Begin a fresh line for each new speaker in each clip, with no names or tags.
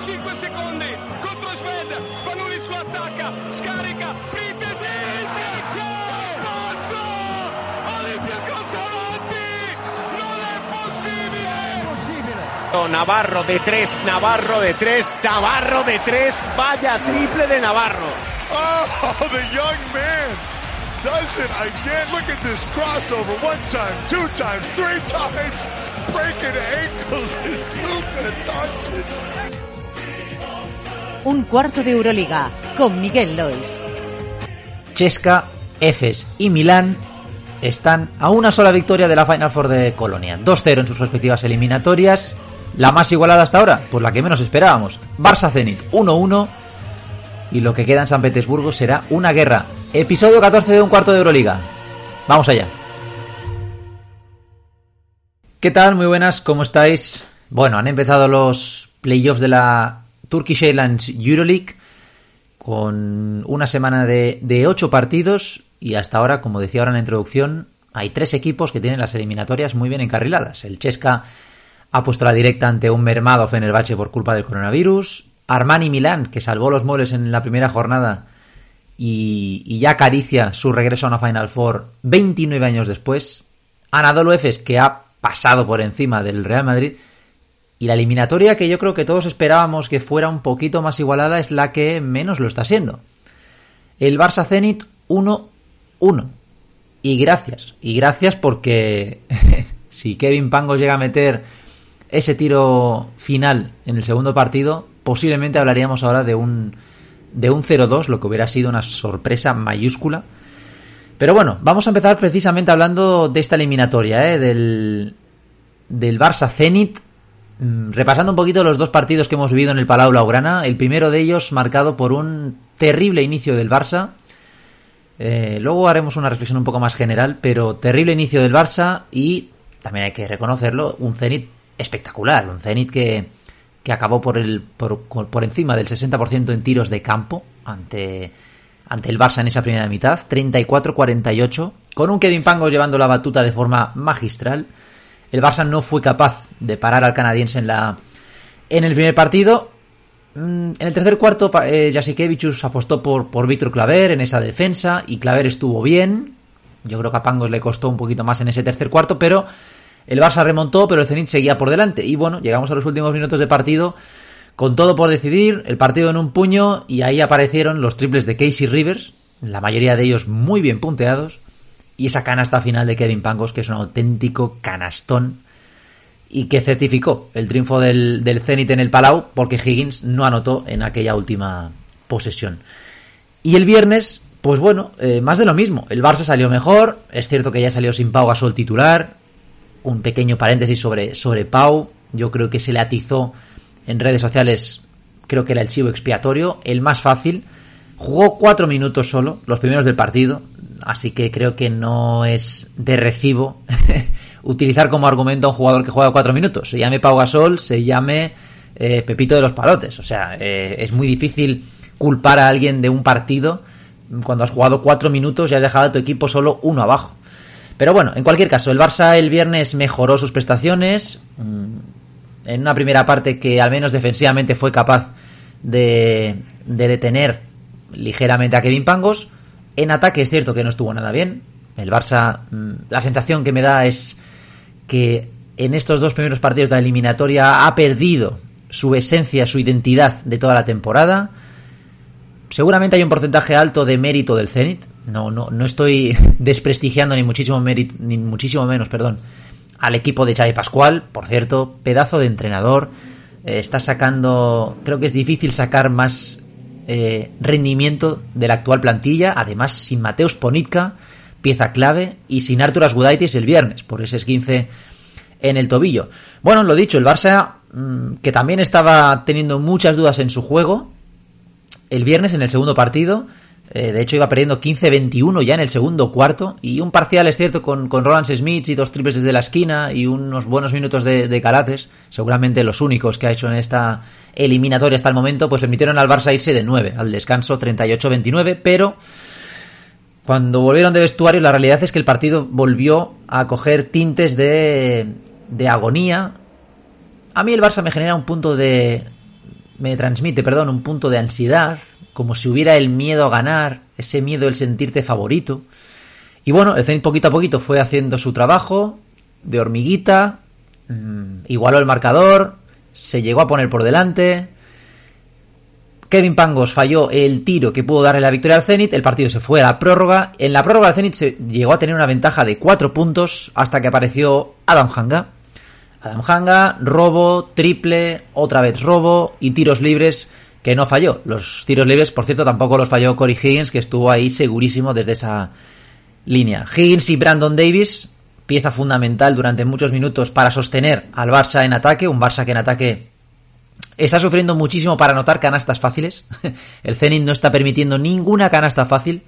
5 secondi contro Sved, Spanulis lo attacca, scarica, Pripesi, si c'è, passo, Olimpia Consolanti, non è possibile!
Navarro de 3, Navarro de 3, Navarro de 3, vaya triple de Navarro.
Oh, the young man. Does it again. Look at this crossover. One time, two times, three times. Breaking ankles is Luka Doncic.
Un cuarto de Euroliga con Miguel Lois.
Chesca, Efes y Milán están a una sola victoria de la Final Four de Colonia. 2-0 en sus respectivas eliminatorias. La más igualada hasta ahora, pues la que menos esperábamos. Barça Zenit 1-1. Y lo que queda en San Petersburgo será una guerra. Episodio 14 de un cuarto de Euroliga. Vamos allá. ¿Qué tal? Muy buenas, ¿cómo estáis? Bueno, han empezado los playoffs de la Turkish Airlines Euroleague con una semana de, de 8 partidos y hasta ahora, como decía ahora en la introducción, hay tres equipos que tienen las eliminatorias muy bien encarriladas. El Chesca ha puesto la directa ante un mermado Fenerbahce por culpa del coronavirus. Armani Milán, que salvó los moles en la primera jornada y, y ya acaricia su regreso a una Final Four 29 años después. Anadolu Efes, que ha pasado por encima del Real Madrid. Y la eliminatoria que yo creo que todos esperábamos que fuera un poquito más igualada es la que menos lo está siendo. El Barça Zenit 1-1. Y gracias. Y gracias porque si Kevin Pango llega a meter ese tiro final en el segundo partido, posiblemente hablaríamos ahora de un, de un 0-2, lo que hubiera sido una sorpresa mayúscula. Pero bueno, vamos a empezar precisamente hablando de esta eliminatoria, ¿eh? del, del Barça Zenit. Mm, Repasando un poquito los dos partidos que hemos vivido en el Palau Blaugrana, el primero de ellos marcado por un terrible inicio del Barça. Eh, luego haremos una reflexión un poco más general, pero terrible inicio del Barça y también hay que reconocerlo, un Zenit espectacular, un Zenit que, que acabó por, el, por, por encima del 60% en tiros de campo ante, ante el Barça en esa primera mitad, 34-48, con un Kevin Pangos llevando la batuta de forma magistral. El Barça no fue capaz de parar al canadiense en la en el primer partido. Mm, En el tercer cuarto, eh, Jasikevichus apostó por, por Claver en esa defensa y Claver estuvo bien. Yo creo que a Pangos le costó un poquito más en ese tercer cuarto, pero el Barça remontó, pero el Zenit seguía por delante. Y bueno, llegamos a los últimos minutos de partido con todo por decidir, el partido en un puño y ahí aparecieron los triples de Casey Rivers, la mayoría de ellos muy bien punteados, y esa canasta final de Kevin Pangos que es un auténtico canastón y que certificó el triunfo del, Zenit en el Palau porque Higgins no anotó en aquella última posesión. Y el viernes, pues bueno, eh, más de lo mismo. El Barça salió mejor, es cierto que ya salió sin Pau Gasol titular, un pequeño paréntesis sobre, sobre Pau, yo creo que se le atizó en redes sociales, creo que era el chivo expiatorio, el más fácil. Jugó cuatro minutos solo, los primeros del partido, así que creo que no es de recibo utilizar como argumento a un jugador que juega cuatro minutos. Se llame Pau Gasol, se llame eh, Pepito de los Palotes. O sea, eh, es muy difícil culpar a alguien de un partido cuando has jugado cuatro minutos y has dejado a tu equipo solo uno abajo. Pero bueno, en cualquier caso, el Barça el viernes mejoró sus prestaciones. mm, En una primera parte que al menos defensivamente fue capaz de, de detener ligeramente a Kevin Pangos. En ataque es cierto que no estuvo nada bien. El Barça, mm, la sensación que me da es que en estos dos primeros partidos de la eliminatoria ha perdido su esencia, su identidad de toda la temporada. Seguramente hay un porcentaje alto de mérito del Zenit. No, no, no estoy desprestigiando ni muchísimo ni muchísimo menos, perdón, al equipo de Xavi Pascual. Por cierto, pedazo de entrenador. Eh, está sacando, creo que es difícil sacar más eh, rendimiento de la actual plantilla. Además, sin Mateus Ponitka, pieza clave, y sin Arturas Gudaitis el viernes, por ese 15 en el tobillo. Bueno, lo dicho, el Barça, mm, que también estaba teniendo muchas dudas en su juego, el viernes en el segundo partido, eh, de hecho iba perdiendo 15-21 ya en el segundo cuarto, y un parcial, es cierto, con, con Roland Smith y dos triples desde la esquina y unos buenos minutos de, de seguramente los únicos que ha hecho en esta eliminatoria hasta el momento, pues permitieron al Barça irse de 9 al descanso 38-29, pero cuando volvieron de vestuario la realidad es que el partido volvió a coger tintes de, de agonía. A mí el Barça me genera un punto de... me transmite, perdón, un punto de ansiedad, como si hubiera el miedo a ganar, ese miedo el sentirte favorito. Y bueno, el Zenit poquito a poquito fue haciendo su trabajo de hormiguita, mmm, igualó el marcador, se llegó a poner por delante. Kevin Pangos falló el tiro que pudo darle la victoria al Zenit, el partido se fue a la prórroga. En la prórroga el Zenit se llegó a tener una ventaja de 4 puntos hasta que apareció Adam Hanga. Adam Hanga, robo, triple, otra vez robo y tiros libres que no falló. Los tiros libres, por cierto, tampoco los falló Corey Higgins, que estuvo ahí segurísimo desde esa línea. Higgins y Brandon Davis, pieza fundamental durante muchos minutos para sostener al Barça en ataque, un Barça que en ataque está sufriendo muchísimo para anotar canastas fáciles. El Zenit no está permitiendo ninguna canasta fácil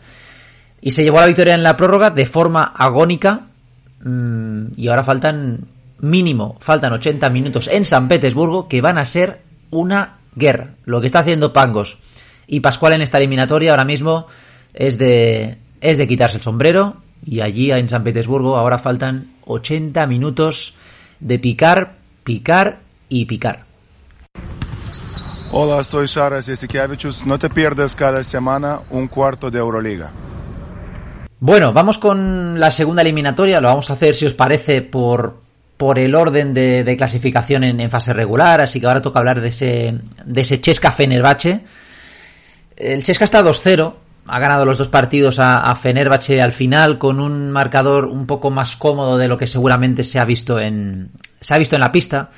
y se llevó la victoria en la prórroga de forma agónica mm, y ahora faltan mínimo, faltan 80 minutos en San Petersburgo que van a ser una guerra. Lo que está haciendo Pangos y Pascual en esta eliminatoria ahora mismo es de, es de quitarse el sombrero y allí en San Petersburgo ahora faltan 80 minutos de picar, picar y picar.
Hola, soy Sharas Yesikevichus. No te pierdas cada semana un cuarto de Euroliga.
Bueno, vamos con la segunda eliminatoria. Lo vamos a hacer, si os parece, por, por el orden de, clasificación en, en, fase regular. Así que ahora toca hablar de ese, de ese Chesca Fenerbahce. El Chesca está 2-0. Ha ganado los dos partidos a, a Fenerbahce al final con un marcador un poco más cómodo de lo que seguramente se ha visto en, se ha visto en la pista.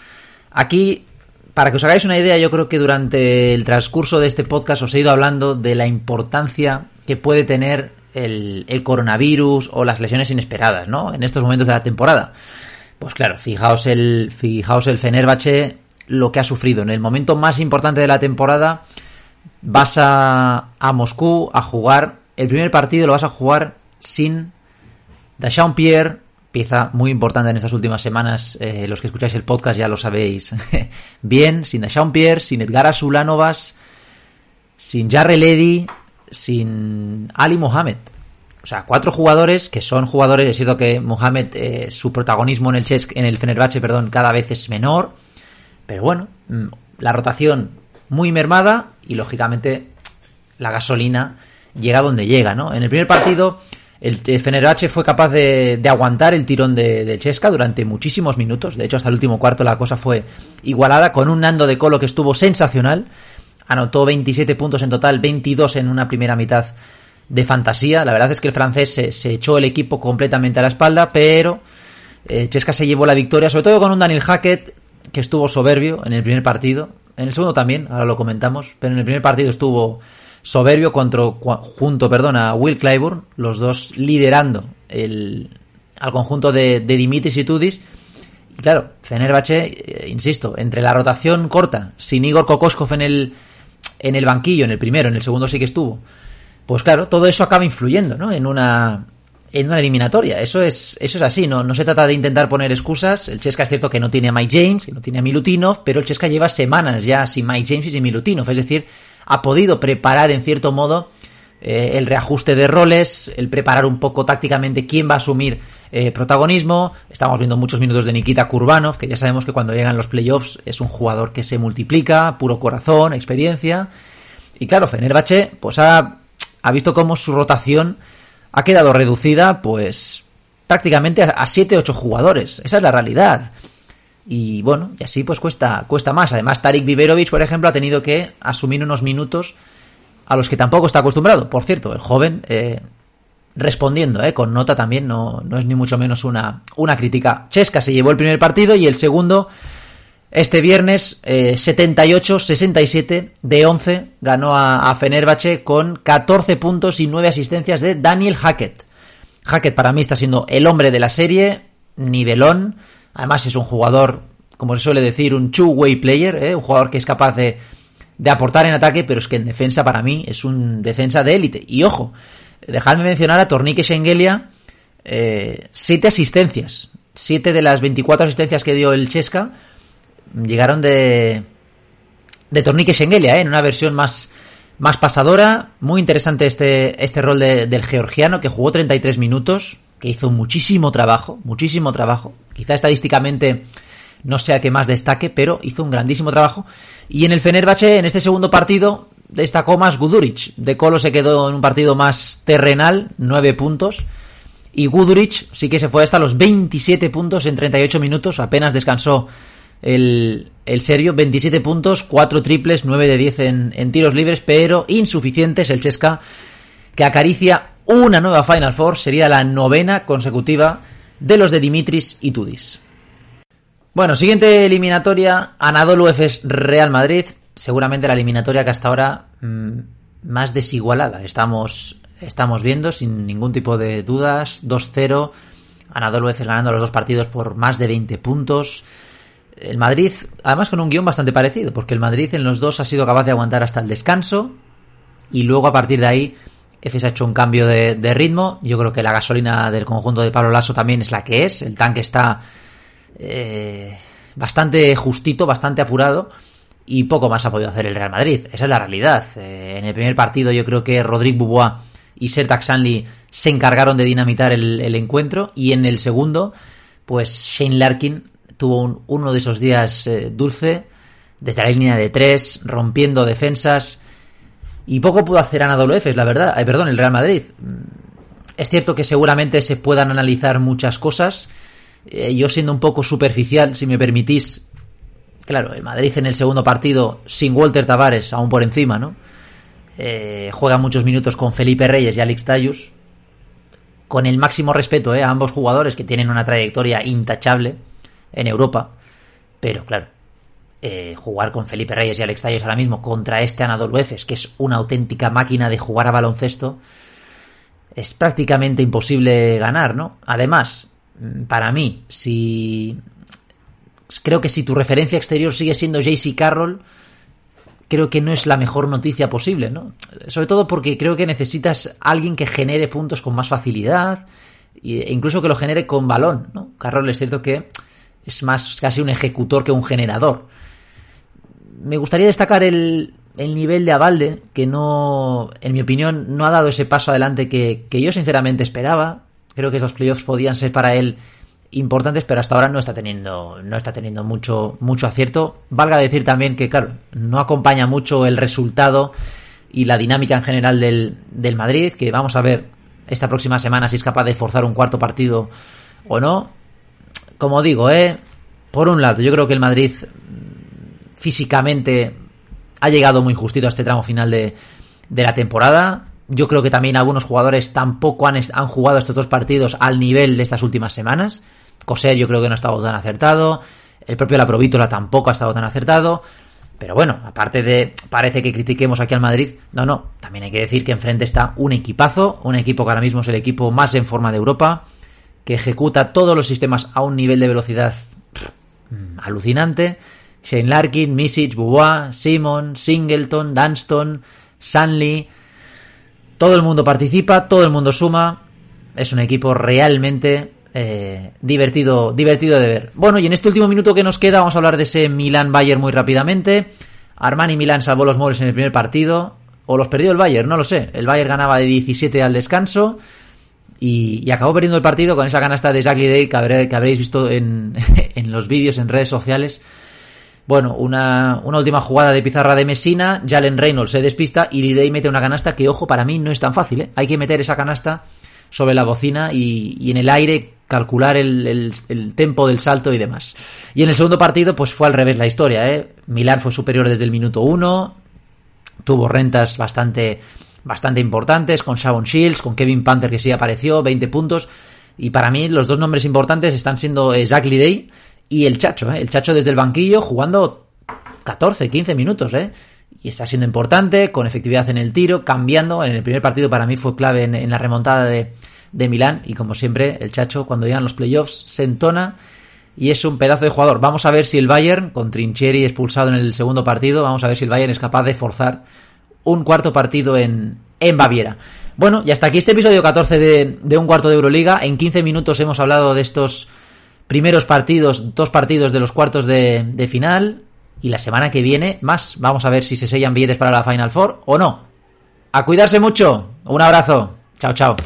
Aquí para que os hagáis una idea, yo creo que durante el transcurso de este podcast os he ido hablando de la importancia que puede tener el, el, coronavirus o las lesiones inesperadas, ¿no? En estos momentos de la temporada. Pues claro, fijaos el, fijaos el Fenerbahce lo que ha sufrido. En el momento más importante de la temporada vas a, a Moscú a jugar. El primer partido lo vas a jugar sin Dashaun Pierre, pieza muy importante en estas últimas semanas. Eh, los que escucháis el podcast ya lo sabéis bien. Sin Dashaun Pierre, sin Edgar Azulanovas, sin Jarre Ledy, sin Ali Mohamed. O sea, cuatro jugadores que son jugadores. Es cierto que Mohamed, eh, su protagonismo en el Chesk, en el Fenerbahce, perdón, cada vez es menor. Pero bueno, mm, la rotación muy mermada y lógicamente la gasolina llega donde llega, ¿no? En el primer partido el Fenerbahce fue capaz de, de aguantar el tirón de, de, Chesca durante muchísimos minutos. De hecho, hasta el último cuarto la cosa fue igualada con un Nando de Colo que estuvo sensacional. Anotó 27 puntos en total, 22 en una primera mitad de fantasía. La verdad es que el francés se, se echó el equipo completamente a la espalda, pero eh, Chesca se llevó la victoria, sobre todo con un Daniel Hackett que estuvo soberbio en el primer partido. En el segundo también, ahora lo comentamos, pero en el primer partido estuvo soberbio contra, junto perdón, a Will Clyburn, los dos liderando el, al conjunto de, de Dimitris y Tudis. Y claro, Fenerbahce, eh, insisto, entre la rotación corta, sin Igor Kokoskov en el, en el banquillo, en el primero, en el segundo sí que estuvo, pues claro, todo eso acaba influyendo, ¿no? En una, en una eliminatoria. Eso es, eso es así, ¿no? No se trata de intentar poner excusas. El Chesca es cierto que no tiene a Mike James, que no tiene a Milutinov, pero el Chesca lleva semanas ya sin Mike James y sin Milutinov. Es decir, ha podido preparar en cierto modo eh, el reajuste de roles, el preparar un poco tácticamente quién va a asumir eh, protagonismo. Estamos viendo muchos minutos de Nikita Kurbanov, que ya sabemos que cuando llegan los playoffs es un jugador que se multiplica, puro corazón, experiencia. Y claro, Fenerbahce pues ha, ha visto cómo su rotación ha quedado reducida pues prácticamente a 7-8 jugadores. Esa es la realidad. Y bueno, y así pues cuesta, cuesta más. Además, Tarik Viverovic, por ejemplo, ha tenido que asumir unos minutos a los que tampoco está acostumbrado. Por cierto, el joven eh, respondiendo, eh, con nota también, no, no es ni mucho menos una, una crítica. Chesca se llevó el primer partido y el segundo, este viernes, eh, 78-67 de 11, ganó a, a Fenerbahce con 14 puntos y 9 asistencias de Daniel Hackett. Hackett para mí está siendo el hombre de la serie, nivelón. Además es un jugador, como se suele decir, un two-way player, ¿eh? un jugador que es capaz de, de aportar en ataque, pero es que en defensa para mí es un defensa de élite. Y ojo, dejadme mencionar a Tornique Schengelia, eh, asistencias. Siete de las 24 asistencias que dio el Chesca llegaron de, de Tornique Schengelia, ¿eh? en una versión más, más pasadora. Muy interesante este, este rol de, del georgiano que jugó 33 minutos, que hizo muchísimo trabajo, muchísimo trabajo. Quizá estadísticamente no sea que más destaque, pero hizo un grandísimo trabajo. Y en el Fenerbahce, en este segundo partido, destacó más Guduric. De Colo se quedó en un partido más terrenal, 9 puntos. Y Guduric sí que se fue hasta los 27 puntos en 38 minutos, apenas descansó el, serio, 27 puntos, 4 triples, 9 de 10 en, tiros libres, pero insuficientes el Chesca, que acaricia una nueva Final Four, sería la novena consecutiva de los de Dimitris y Tudis. Bueno, siguiente eliminatoria, Anadolu Efes Real Madrid, seguramente la eliminatoria que hasta ahora mmm, más desigualada. Estamos, estamos viendo sin ningún tipo de dudas, 2-0, Anadolu Efes ganando los dos partidos por más de 20 puntos. El Madrid, además con un guion bastante parecido, porque el Madrid en los dos ha sido capaz de aguantar hasta el descanso y luego a partir de ahí Efes ha hecho un cambio de, ritmo. Yo creo que la gasolina del conjunto de Pablo Lasso también es la que es. El tanque está eh, bastante justito, bastante apurado y poco más ha podido hacer el Real Madrid. Esa es la realidad. Eh, en el primer partido yo creo que Rodrigue Bubois y Sertak Sanli se encargaron de dinamitar el, el, encuentro y en el segundo pues Shane Larkin tuvo un, uno de esos días eh, dulce desde la línea de tres, rompiendo defensas y poco pudo hacer Anadolu Efes, la verdad, perdón, el Real Madrid. Es cierto que seguramente se puedan analizar muchas cosas, eh, yo siendo un poco superficial, si me permitís, claro, el Madrid en el segundo partido, sin Walter Tavares, aún por encima, ¿no? Eh, juega muchos minutos con Felipe Reyes y Alex Tayus, con el máximo respeto a ambos jugadores que tienen una trayectoria intachable en Europa, pero claro, eh, jugar con Felipe Reyes y Alex Tayus ahora mismo contra este Anadolu Efes, que es una auténtica máquina de jugar a baloncesto, es prácticamente imposible ganar, ¿no? Además, para mí, si. Creo que si tu referencia exterior sigue siendo JC Carroll, creo que no es la mejor noticia posible, ¿no? Sobre todo porque creo que necesitas alguien que genere puntos con más facilidad, e incluso que lo genere con balón, ¿no? Carroll es cierto que es más casi un ejecutor que un generador. Me gustaría destacar el, el nivel de Avalde, que no, en mi opinión, no ha dado ese paso adelante que, que yo sinceramente esperaba. Creo que esos playoffs podían ser para él importantes, pero hasta ahora no está teniendo, no está teniendo mucho, mucho acierto. Valga decir también que, claro, no acompaña mucho el resultado y la dinámica en general del, del Madrid, que vamos a ver esta próxima semana si es capaz de forzar un cuarto partido o no. Como digo, eh, por un lado, yo creo que el Madrid físicamente ha llegado muy justito a este tramo final de, de la temporada. Yo creo que también algunos jugadores tampoco han, han, jugado estos dos partidos al nivel de estas últimas semanas. Coser yo creo que no ha estado tan acertado. El propio La Provítola tampoco ha estado tan acertado. Pero bueno, aparte de parece que critiquemos aquí al Madrid, no, no, también hay que decir que enfrente está un equipazo, un equipo que ahora mismo es el equipo más en forma de Europa, que ejecuta todos los sistemas a un nivel de velocidad pff, alucinante. Shane Larkin, Misic, Bubois, Simon, Singleton, Dunston, Sanley, todo el mundo participa, todo el mundo suma. Es un equipo realmente eh, divertido, divertido de ver. Bueno, y en este último minuto que nos queda vamos a hablar de ese Milan-Bayern muy rápidamente. Armani Milan salvó los muebles en el primer partido. O los perdió el Bayern, no lo sé. El Bayern ganaba de 17 al descanso. Y, acabó perdiendo el partido con esa canasta de Jack Day que, que habréis visto en, en los vídeos en redes sociales. Bueno, una, una, última jugada de pizarra de Messina, Jalen Reynolds se despista y Lidey mete una canasta que, ojo, para mí no es tan fácil. ¿eh? Hay que meter esa canasta sobre la bocina y, y en el aire calcular el, el, el, tempo del salto y demás. Y en el segundo partido, pues fue al revés la historia. ¿eh? Milán fue superior desde el minuto uno, tuvo rentas bastante, bastante importantes con Shavon Shields, con Kevin Panther que sí apareció, 20 puntos. Y para mí los dos nombres importantes están siendo Jack Lidey y el Chacho, ¿eh? el Chacho desde el banquillo jugando 14, 15 minutos, ¿eh? Y está siendo importante, con efectividad en el tiro, cambiando. En el primer partido para mí fue clave en, en la remontada de, de Milán. Y como siempre, el Chacho, cuando llegan los playoffs, se entona y es un pedazo de jugador. Vamos a ver si el Bayern, con Trincheri expulsado en el segundo partido, vamos a ver si el Bayern es capaz de forzar un cuarto partido en, en Baviera. Bueno, y hasta aquí este episodio 14 de, de un cuarto de Euroliga. En 15 minutos hemos hablado de estos primeros partidos, dos partidos de los cuartos de, de final. Y la semana que viene, más. Vamos a ver si se sellan billetes para la Final Four o no. A cuidarse mucho. Un abrazo. Chao, chao.